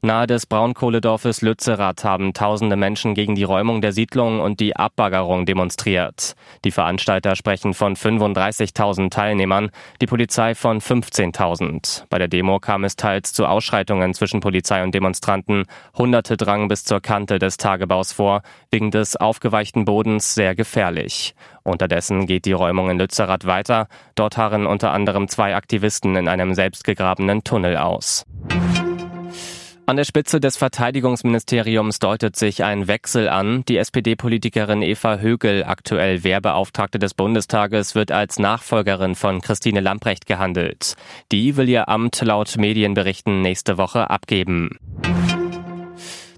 Nahe des Braunkohledorfes Lützerath haben tausende Menschen gegen die Räumung der Siedlung und die Abbaggerung demonstriert. Die Veranstalter sprechen von 35.000 Teilnehmern, die Polizei von 15.000. Bei der Demo kam es teils zu Ausschreitungen zwischen Polizei und Demonstranten. Hunderte drangen bis zur Kante des Tagebaus vor, wegen des aufgeweichten Bodens sehr gefährlich. Unterdessen geht die Räumung in Lützerath weiter. Dort harren unter anderem zwei Aktivisten in einem selbstgegrabenen Tunnel aus. An der Spitze des Verteidigungsministeriums deutet sich ein Wechsel an. Die SPD-Politikerin Eva Högel, aktuell Wehrbeauftragte des Bundestages, wird als Nachfolgerin von Christine Lamprecht gehandelt. Die will ihr Amt laut Medienberichten nächste Woche abgeben.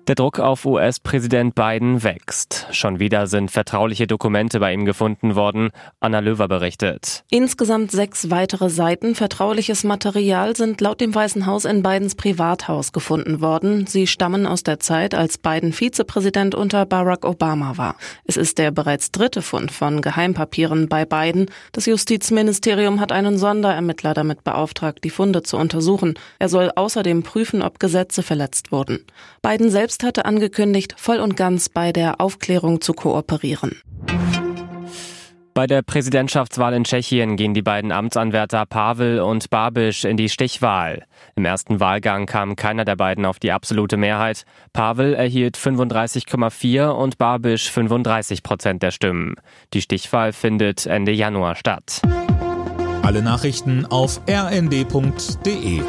Der Druck auf US-Präsident Biden wächst. Schon wieder sind vertrauliche Dokumente bei ihm gefunden worden. Anna Löwer berichtet. Insgesamt sechs weitere Seiten vertrauliches Material sind laut dem Weißen Haus in Bidens Privathaus gefunden worden. Sie stammen aus der Zeit, als Biden Vizepräsident unter Barack Obama war. Es ist der bereits dritte Fund von Geheimpapieren bei Biden. Das Justizministerium hat einen Sonderermittler damit beauftragt, die Funde zu untersuchen. Er soll außerdem prüfen, ob Gesetze verletzt wurden. Biden selbst selbst hatte angekündigt, voll und ganz bei der Aufklärung zu kooperieren. Bei der Präsidentschaftswahl in Tschechien gehen die beiden Amtsanwärter Pavel und Babiš in die Stichwahl. Im ersten Wahlgang kam keiner der beiden auf die absolute Mehrheit. Pavel erhielt 35,4 und Babiš 35 Prozent der Stimmen. Die Stichwahl findet Ende Januar statt. Alle Nachrichten auf rnd.de